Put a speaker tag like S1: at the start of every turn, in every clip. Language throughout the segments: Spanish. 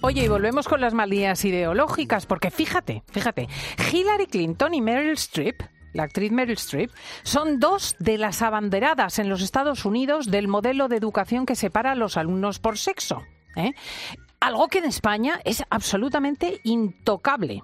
S1: Oye, y volvemos con las malías ideológicas, porque fíjate, fíjate, Hillary Clinton y Meryl Streep la actriz Meryl Streep, son dos de las abanderadas en los Estados Unidos del modelo de educación que separa a los alumnos por sexo. ¿eh? Algo que en España es absolutamente intocable.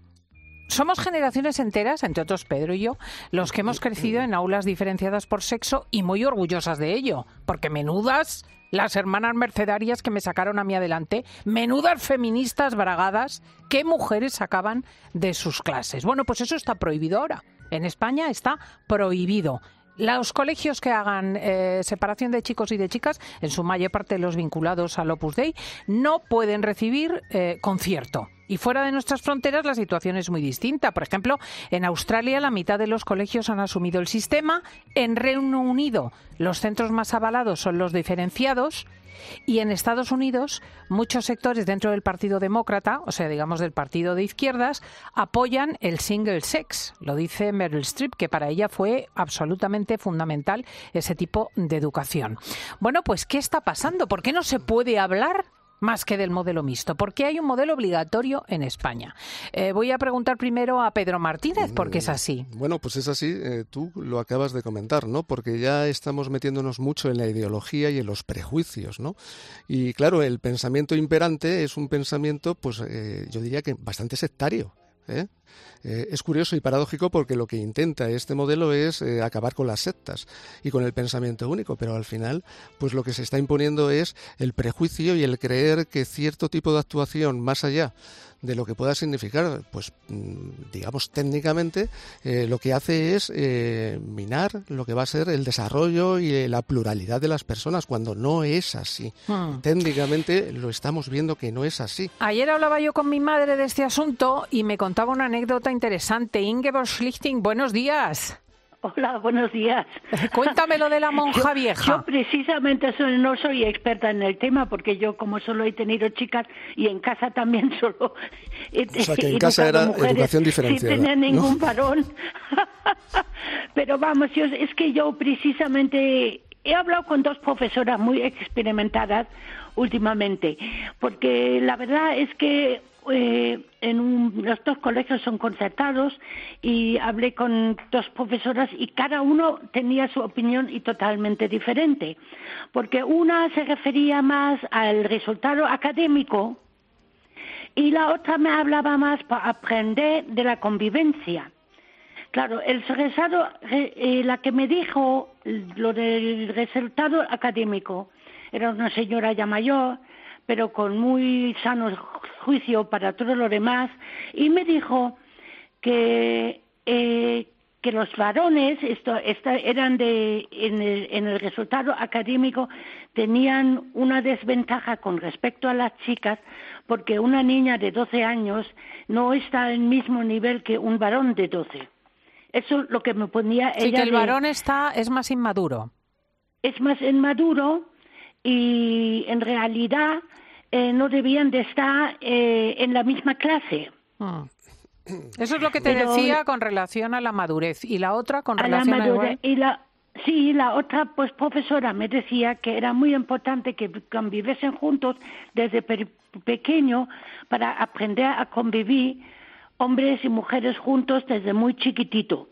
S1: Somos generaciones enteras, entre otros Pedro y yo, los que hemos crecido en aulas diferenciadas por sexo y muy orgullosas de ello, porque menudas las hermanas mercedarias que me sacaron a mí adelante, menudas feministas bragadas, qué mujeres sacaban de sus clases. Bueno, pues eso está prohibido ahora. En España está prohibido. Los colegios que hagan eh, separación de chicos y de chicas, en su mayor parte los vinculados al Opus Dei, no pueden recibir eh, concierto. Y fuera de nuestras fronteras la situación es muy distinta. Por ejemplo, en Australia la mitad de los colegios han asumido el sistema. En Reino Unido los centros más avalados son los diferenciados. Y en Estados Unidos, muchos sectores dentro del Partido Demócrata, o sea, digamos del Partido de Izquierdas, apoyan el single sex. Lo dice Meryl Streep, que para ella fue absolutamente fundamental ese tipo de educación. Bueno, pues, ¿qué está pasando? ¿Por qué no se puede hablar más que del modelo mixto? ¿Por qué hay un modelo obligatorio en España? Eh, voy a preguntar primero a Pedro Martínez, ¿por qué es así.
S2: Mm, bueno, pues es así, eh, tú lo acabas de comentar, ¿no? Porque ya estamos metiéndonos mucho en la ideología y en los prejuicios, ¿no? Y claro, el pensamiento imperante es un pensamiento, pues eh, yo diría que bastante sectario. ¿eh? Eh, es curioso y paradójico porque lo que intenta este modelo es eh, acabar con las sectas y con el pensamiento único, pero al final, pues lo que se está imponiendo es el prejuicio y el creer que cierto tipo de actuación más allá de lo que pueda significar, pues mm, digamos técnicamente, eh, lo que hace es eh, minar lo que va a ser el desarrollo y eh, la pluralidad de las personas, cuando no es así. Hmm. Técnicamente lo estamos viendo que no es así.
S1: Ayer hablaba yo con mi madre de este asunto y me contaba una anécdota interesante. Ingeborg Schlichting, buenos días.
S3: Hola, buenos días.
S1: Cuéntamelo de la monja vieja.
S3: Yo precisamente no soy experta en el tema porque yo como solo he tenido chicas y en casa también solo
S2: he, o sea, que en casa era educación diferenciada.
S3: Sin tener ningún varón. Pero vamos, yo, es que yo precisamente he hablado con dos profesoras muy experimentadas últimamente, porque la verdad es que eh, en los dos colegios son concertados y hablé con dos profesoras y cada uno tenía su opinión y totalmente diferente, porque una se refería más al resultado académico y la otra me hablaba más para aprender de la convivencia. Claro, el resultado, eh, la que me dijo lo del resultado académico era una señora ya mayor, pero con muy sano juicio para todo lo demás, y me dijo que, eh, que los varones esto, eran de, en el, en el resultado académico tenían una desventaja con respecto a las chicas porque una niña de 12 años no está al mismo nivel que un varón de 12. Eso es lo que me ponía
S1: sí, que el varón está es más inmaduro.
S3: Es más inmaduro y en realidad eh, no debían de estar eh, en la misma clase.
S1: Ah. Eso es lo que te decía con relación a la madurez y la otra con relación a la madurez
S3: y la sí la otra pues profesora me decía que era muy importante que conviviesen juntos desde pequeño para aprender a convivir hombres y mujeres juntos desde muy chiquitito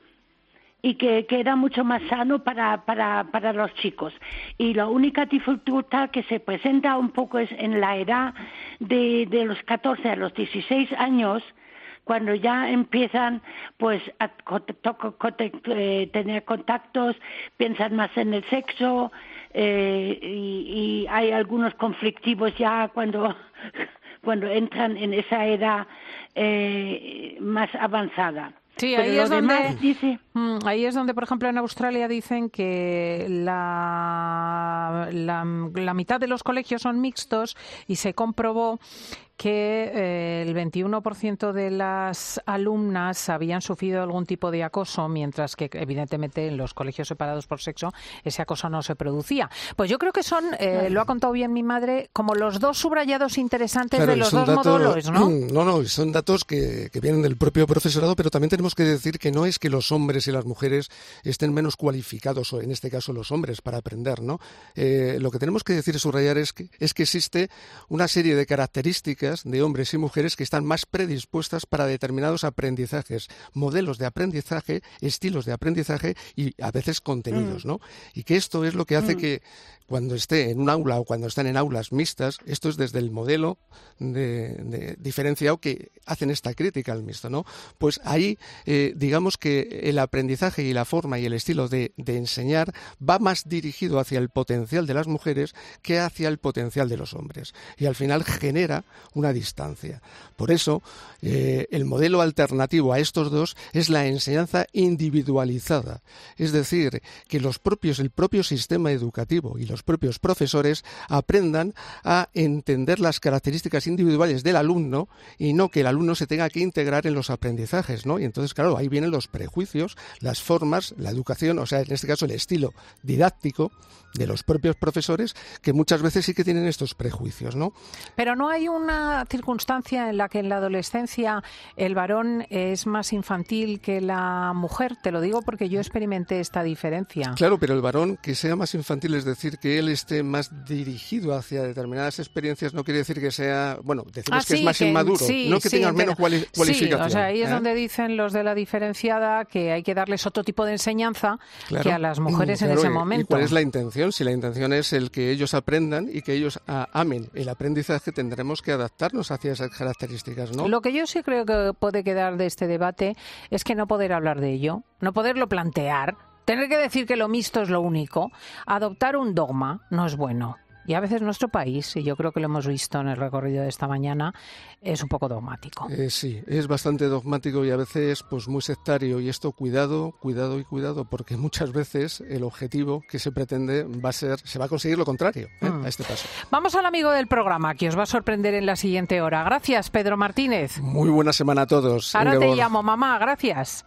S3: y que, era mucho más sano para, para, para los chicos. Y la única dificultad que se presenta un poco es en la edad de, de los 14 a los 16 años, cuando ya empiezan pues a eh, tener contactos, piensan más en el sexo eh, y, y, hay algunos conflictivos ya cuando cuando entran en esa edad eh, más avanzada.
S1: Sí, ahí es, donde, mm, ahí es donde, por ejemplo, en Australia dicen que la, la, la mitad de los colegios son mixtos y se comprobó que eh, el 21% de las alumnas habían sufrido algún tipo de acoso, mientras que evidentemente en los colegios separados por sexo ese acoso no se producía. Pues yo creo que son, eh, lo ha contado bien mi madre, como los dos subrayados interesantes de los dos ¿no?
S2: No, no, son datos que, vienen del propio profesorado, pero también tenemos que decir que no es que los hombres hombres y las mujeres estén menos cualificados, o en este caso los hombres, para aprender, ¿no? Eh, lo que tenemos que decir y subrayar es que, es que existe una serie de características de hombres y mujeres que están más predispuestas para determinados aprendizajes, modelos de aprendizaje, estilos de aprendizaje y a veces contenidos, mm. ¿no? Y que esto es lo que hace mm. que cuando esté en un aula o cuando están en aulas mixtas, esto es desde el modelo de, diferenciado que hacen esta crítica al mixto, ¿no? Pues ahí, eh, digamos que el aprendizaje y la forma y el estilo de, enseñar va más dirigido hacia el potencial de las mujeres que hacia el potencial de los hombres. Y al final genera una distancia. Por eso, eh, el modelo alternativo a estos dos es la enseñanza individualizada. Es decir, que los propios, el propio sistema educativo y los propios profesores aprendan a entender las características individuales del alumno y no que el alumno se tenga que integrar en los aprendizajes, ¿no? Y entonces, claro, ahí vienen los prejuicios, las formas, la educación, o sea, en este caso el estilo didáctico de los propios profesores que muchas veces sí que tienen estos prejuicios, ¿no?
S1: Pero no hay una circunstancia en la que en la adolescencia el varón es más infantil que la mujer, te lo digo porque yo experimenté esta diferencia.
S2: Claro, pero el varón que sea más infantil es decir que él esté más dirigido hacia determinadas experiencias no quiere decir que sea, bueno, decimos ah, que es más inmaduro, no que tenga menos cualificación.
S1: o sea, ahí es ¿eh? donde dicen los de la diferenciada que hay que darles otro tipo de enseñanza que a las mujeres en ese momento.
S2: ¿Y cuál es la intención? Si la intención es el que ellos aprendan y que ellos ah, amen el aprendizaje, tendremos que adaptarnos hacia esas características, ¿no?
S1: Lo que yo sí creo que puede quedar de este debate es que no poder hablar de ello, no poderlo plantear, tener que decir que lo mixto es lo único, adoptar un dogma no es bueno. Y a veces nuestro país, y yo creo que lo hemos visto en el recorrido de esta mañana, es un poco dogmático.
S2: Eh, sí, es bastante dogmático y a veces pues muy sectario. Y esto cuidado, cuidado y cuidado, porque muchas veces el objetivo que se pretende va a ser, se va a conseguir lo contrario ¿eh? mm. a este paso.
S1: Vamos al amigo del programa, que os va a sorprender en la siguiente hora. Gracias, Pedro Martínez.
S2: Muy buena semana a todos.
S1: Ahora te llamo, mamá. Gracias.